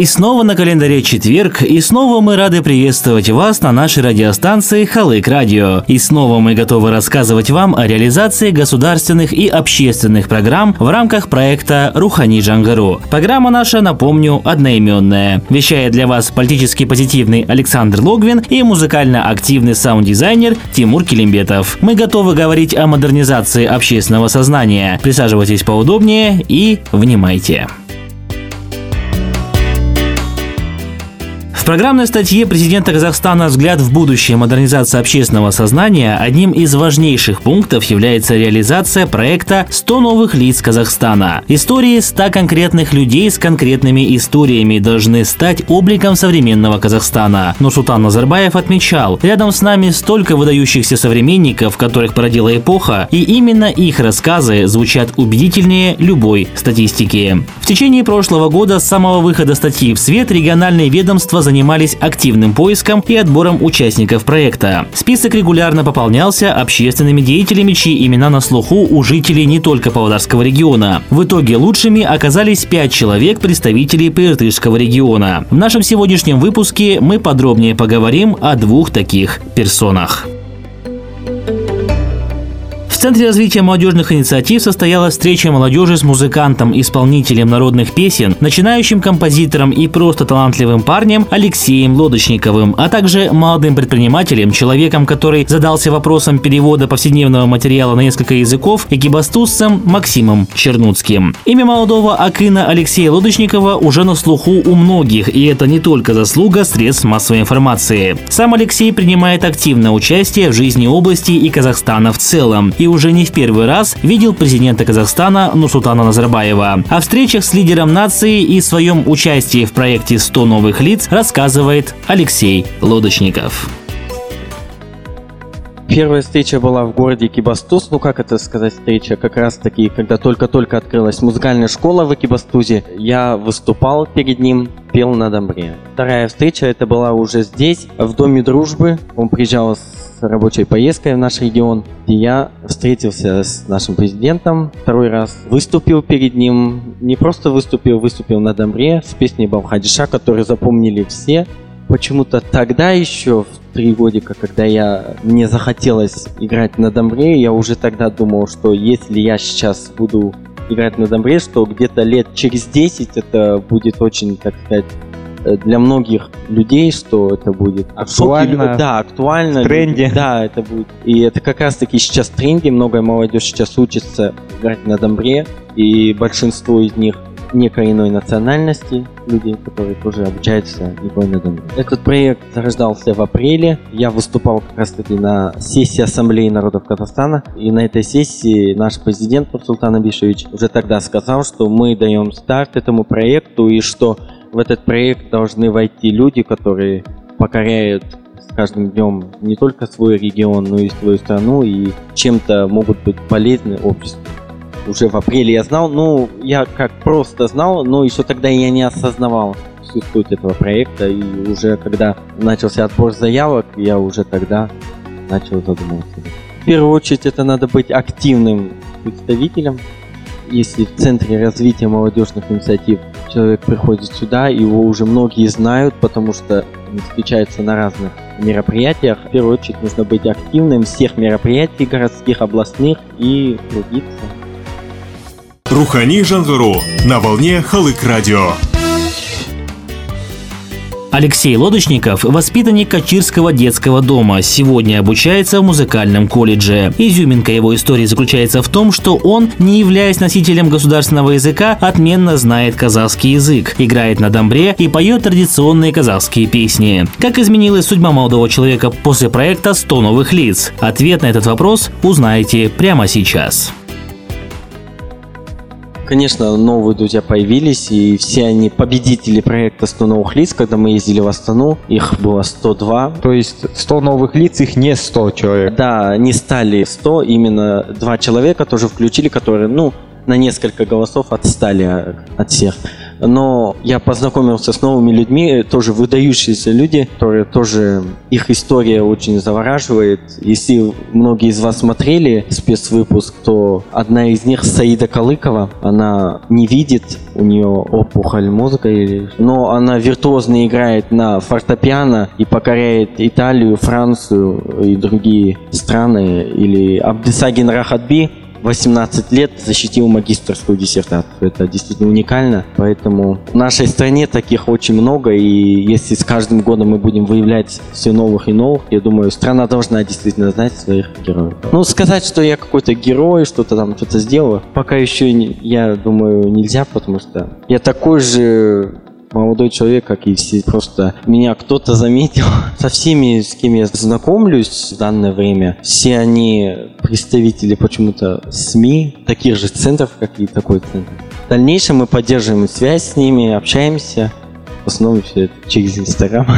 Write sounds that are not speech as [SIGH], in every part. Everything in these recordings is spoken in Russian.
И снова на календаре четверг, и снова мы рады приветствовать вас на нашей радиостанции Халык Радио. И снова мы готовы рассказывать вам о реализации государственных и общественных программ в рамках проекта Рухани Джангару. Программа наша, напомню, одноименная. Вещает для вас политически позитивный Александр Логвин и музыкально активный саунд-дизайнер Тимур Килимбетов. Мы готовы говорить о модернизации общественного сознания. Присаживайтесь поудобнее и внимайте. Программной статье президента Казахстана «Взгляд в будущее. Модернизация общественного сознания» одним из важнейших пунктов является реализация проекта «100 новых лиц Казахстана». Истории 100 конкретных людей с конкретными историями должны стать обликом современного Казахстана. Но Султан Назарбаев отмечал, рядом с нами столько выдающихся современников, которых породила эпоха, и именно их рассказы звучат убедительнее любой статистики. В течение прошлого года с самого выхода статьи в свет региональные ведомства занимались занимались активным поиском и отбором участников проекта. Список регулярно пополнялся общественными деятелями, чьи имена на слуху у жителей не только Павлодарского региона. В итоге лучшими оказались пять человек, представителей Пыртышского региона. В нашем сегодняшнем выпуске мы подробнее поговорим о двух таких персонах. Центре развития молодежных инициатив состоялась встреча молодежи с музыкантом, исполнителем народных песен, начинающим композитором и просто талантливым парнем Алексеем Лодочниковым, а также молодым предпринимателем, человеком, который задался вопросом перевода повседневного материала на несколько языков, экибастузцем Максимом Чернуцким. Имя молодого Акына Алексея Лодочникова уже на слуху у многих, и это не только заслуга средств массовой информации. Сам Алексей принимает активное участие в жизни области и Казахстана в целом, и уже не в первый раз видел президента Казахстана Нурсултана Назарбаева. О встречах с лидером нации и своем участии в проекте «100 новых лиц» рассказывает Алексей Лодочников. Первая встреча была в городе Кибастуз. Ну, как это сказать, встреча? Как раз таки, когда только-только открылась музыкальная школа в Кибастузе, я выступал перед ним, пел на домбре. Вторая встреча, это была уже здесь, в Доме дружбы. Он приезжал с рабочей поездкой в наш регион, где я встретился с нашим президентом. Второй раз выступил перед ним. Не просто выступил, выступил на Домбре с песней Балхадиша, которую запомнили все. Почему-то тогда еще, в три годика, когда я мне захотелось играть на Домбре, я уже тогда думал, что если я сейчас буду играть на Домбре, что где-то лет через 10 это будет очень, так сказать, Э, для многих людей, что это будет актуально. Да, актуально. В тренде. Да, это будет. И это как раз таки сейчас в тренде. Многое молодежь сейчас учится играть на домбре. И большинство из них некой иной национальности, люди, которые тоже обучаются игрой на домбре. Этот проект зарождался в апреле. Я выступал как раз таки на сессии Ассамблеи народов Казахстана. И на этой сессии наш президент Султан Абишевич уже тогда сказал, что мы даем старт этому проекту и что в этот проект должны войти люди, которые покоряют с каждым днем не только свой регион, но и свою страну и чем-то могут быть полезны обществу. Уже в апреле я знал, ну, я как просто знал, но еще тогда я не осознавал всю суть этого проекта. И уже когда начался отбор заявок, я уже тогда начал задумываться. В первую очередь это надо быть активным представителем. Если в Центре развития молодежных инициатив человек приходит сюда, его уже многие знают, потому что встречаются на разных мероприятиях. В первую очередь нужно быть активным всех мероприятий городских, областных и трудиться. Рухани Жангару на волне Халык Радио. Алексей Лодочников – воспитанник Качирского детского дома. Сегодня обучается в музыкальном колледже. Изюминка его истории заключается в том, что он, не являясь носителем государственного языка, отменно знает казахский язык, играет на домбре и поет традиционные казахские песни. Как изменилась судьба молодого человека после проекта «100 новых лиц»? Ответ на этот вопрос узнаете прямо сейчас. Конечно, новые друзья появились, и все они победители проекта 100 новых лиц. Когда мы ездили в Астану, их было 102. То есть 100 новых лиц, их не 100 человек? Да, не стали 100, именно два человека тоже включили, которые, ну, на несколько голосов отстали от всех. Но я познакомился с новыми людьми, тоже выдающиеся люди, которые тоже, их история очень завораживает. Если многие из вас смотрели спецвыпуск, то одна из них Саида Калыкова, она не видит, у нее опухоль мозга, но она виртуозно играет на фортепиано и покоряет Италию, Францию и другие страны. Или Абдисагин Рахатби, 18 лет защитил магистрскую диссертацию. Это действительно уникально. Поэтому в нашей стране таких очень много. И если с каждым годом мы будем выявлять все новых и новых, я думаю, страна должна действительно знать своих героев. Ну, сказать, что я какой-то герой, что-то там, что-то сделал, пока еще, я думаю, нельзя, потому что я такой же молодой человек, как и все, просто меня кто-то заметил. [LAUGHS] Со всеми, с кем я знакомлюсь в данное время, все они представители почему-то СМИ, таких же центров, как и такой центр. В дальнейшем мы поддерживаем связь с ними, общаемся. В основном все это через Инстаграм. [LAUGHS]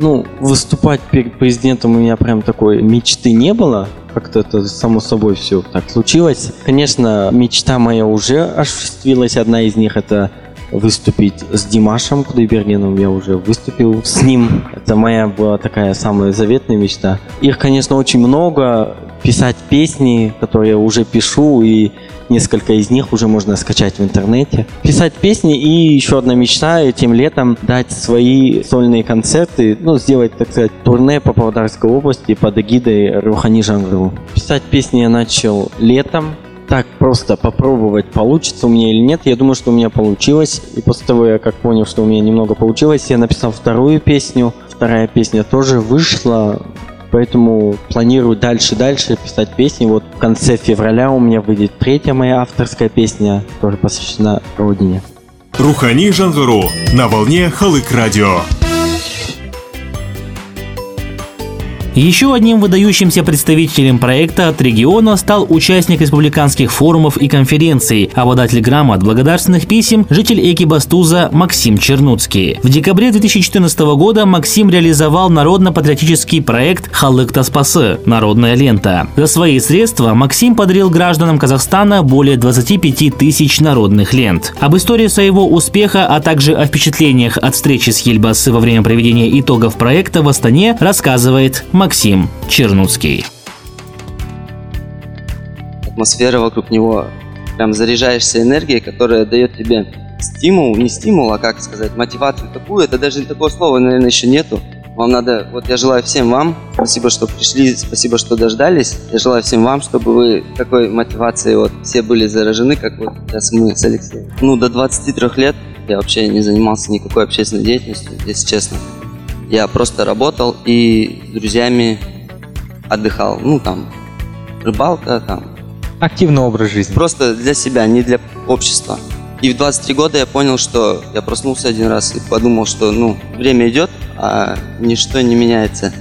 Ну, выступать перед президентом у меня прям такой мечты не было. Как-то это само собой все так случилось. Конечно, мечта моя уже осуществилась. Одна из них это выступить с Димашем Кудайбергеном. Я уже выступил с ним. Это моя была такая самая заветная мечта. Их, конечно, очень много. Писать песни, которые я уже пишу, и несколько из них уже можно скачать в интернете. Писать песни и еще одна мечта этим летом дать свои сольные концерты, ну, сделать, так сказать, турне по Павлодарской области под эгидой Рухани Жангру. Писать песни я начал летом, так просто попробовать, получится у меня или нет. Я думаю, что у меня получилось. И после того, я как понял, что у меня немного получилось, я написал вторую песню. Вторая песня тоже вышла. Поэтому планирую дальше-дальше писать песни. Вот в конце февраля у меня выйдет третья моя авторская песня, тоже посвящена родине. Рухани Жангару на волне Халык Радио. Еще одним выдающимся представителем проекта от региона стал участник республиканских форумов и конференций, обладатель грамот благодарственных писем, житель Экибастуза Максим Чернуцкий. В декабре 2014 года Максим реализовал народно-патриотический проект «Халык Таспасы» – «Народная лента». За свои средства Максим подарил гражданам Казахстана более 25 тысяч народных лент. Об истории своего успеха, а также о впечатлениях от встречи с Ельбасы во время проведения итогов проекта в Астане рассказывает Максим Максим Чернуцкий. Атмосфера вокруг него, прям заряжаешься энергией, которая дает тебе стимул, не стимул, а как сказать, мотивацию такую, это даже такого слова, наверное, еще нету. Вам надо, вот я желаю всем вам, спасибо, что пришли, спасибо, что дождались. Я желаю всем вам, чтобы вы такой мотивацией вот все были заражены, как вот сейчас мы с Алексеем. Ну, до 23 лет я вообще не занимался никакой общественной деятельностью, если честно. Я просто работал и с друзьями отдыхал. Ну, там, рыбалка, там. Активный образ жизни. Просто для себя, не для общества. И в 23 года я понял, что я проснулся один раз и подумал, что, ну, время идет, а ничто не меняется.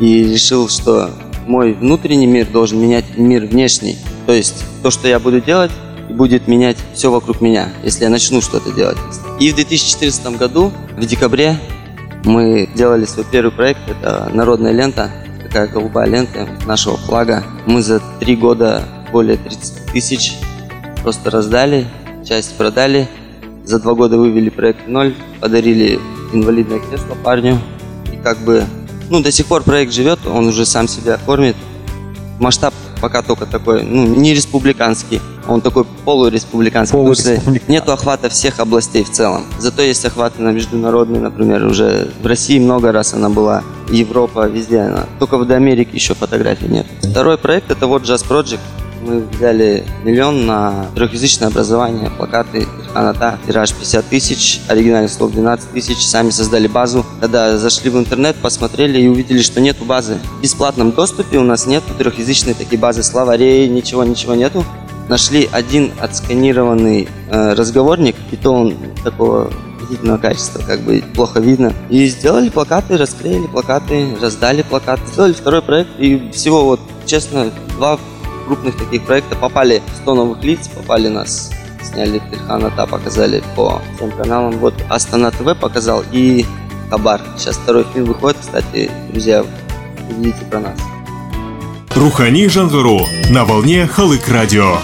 И решил, что мой внутренний мир должен менять мир внешний. То есть то, что я буду делать, будет менять все вокруг меня, если я начну что-то делать. И в 2014 году, в декабре, мы делали свой первый проект, это народная лента, такая голубая лента нашего флага. Мы за три года более 30 тысяч просто раздали, часть продали. За два года вывели проект в ноль, подарили инвалидное кресло парню. И как бы, ну, до сих пор проект живет, он уже сам себя оформит. Масштаб пока только такой, ну, не республиканский, он такой полуреспубликанский, полуреспубликанский. нету охвата всех областей в целом. Зато есть охваты на международный, например, уже в России много раз она была, Европа, везде она. Только в Америке еще фотографий нет. Второй проект это вот Jazz Project, мы взяли миллион на трехязычное образование, плакаты, аната, тираж 50 тысяч, оригинальных слов 12 тысяч, сами создали базу. Когда зашли в интернет, посмотрели и увидели, что нету базы. В бесплатном доступе у нас нет трехязычной такие базы словарей, ничего, ничего нету. Нашли один отсканированный э, разговорник, и то он такого отвратительного качества, как бы плохо видно. И сделали плакаты, расклеили плакаты, раздали плакаты. Сделали второй проект, и всего вот, честно, два крупных таких проектов попали 100 новых лиц, попали нас, сняли Тельхана Та, показали по всем каналам. Вот Астана ТВ показал и Хабар. Сейчас второй фильм выходит, кстати, друзья, увидите про нас. Рухани Жангару на волне Халык Радио.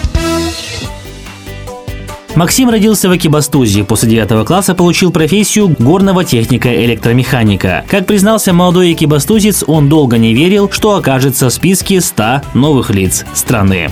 Максим родился в Экибастузе. После 9 класса получил профессию горного техника-электромеханика. Как признался молодой экибастузец, он долго не верил, что окажется в списке 100 новых лиц страны.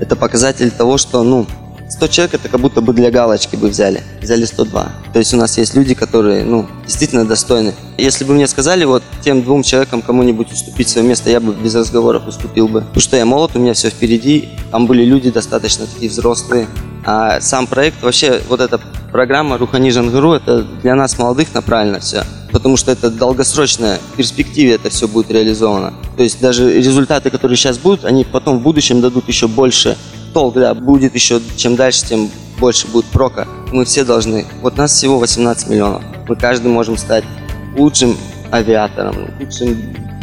Это показатель того, что, ну, 100 человек это как будто бы для галочки бы взяли. Взяли 102. То есть у нас есть люди, которые, ну, действительно достойны. Если бы мне сказали, вот тем двум человекам кому-нибудь уступить свое место, я бы без разговоров уступил бы. Потому что я молод, у меня все впереди. Там были люди достаточно такие взрослые. А сам проект, вообще, вот эта программа Рухани Жангуру, это для нас молодых направлено все. Потому что это долгосрочная перспективе это все будет реализовано. То есть даже результаты, которые сейчас будут, они потом в будущем дадут еще больше толк, да, будет еще, чем дальше, тем больше будет прока. Мы все должны, вот нас всего 18 миллионов, мы каждый можем стать лучшим авиатором, лучшим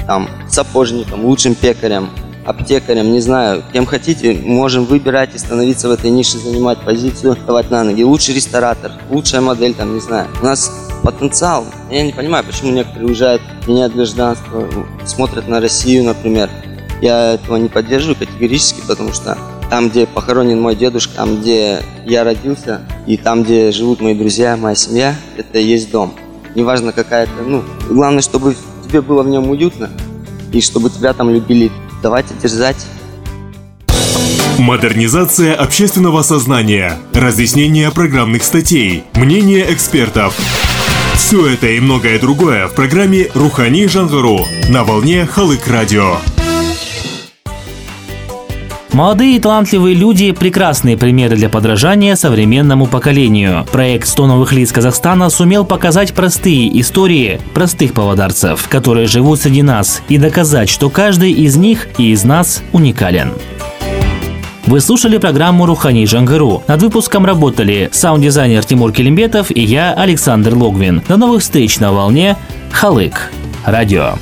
там, сапожником, лучшим пекарем, аптекарем, не знаю, кем хотите, можем выбирать и становиться в этой нише, занимать позицию, давать на ноги. Лучший ресторатор, лучшая модель, там, не знаю. У нас потенциал. Я не понимаю, почему некоторые уезжают, меняют гражданство, смотрят на Россию, например. Я этого не поддерживаю категорически, потому что там, где похоронен мой дедушка, там, где я родился, и там, где живут мои друзья, моя семья, это и есть дом. Неважно какая-то, ну, главное, чтобы тебе было в нем уютно, и чтобы тебя там любили. Давайте дерзать. Модернизация общественного сознания, разъяснение программных статей, мнение экспертов. Все это и многое другое в программе «Рухани Жангару» на волне Халык Радио. Молодые и талантливые люди – прекрасные примеры для подражания современному поколению. Проект «100 новых лиц Казахстана» сумел показать простые истории простых павлодарцев, которые живут среди нас, и доказать, что каждый из них и из нас уникален. Вы слушали программу «Рухани Жангару». Над выпуском работали саунд-дизайнер Тимур Келимбетов и я, Александр Логвин. До новых встреч на волне. Халык. Радио.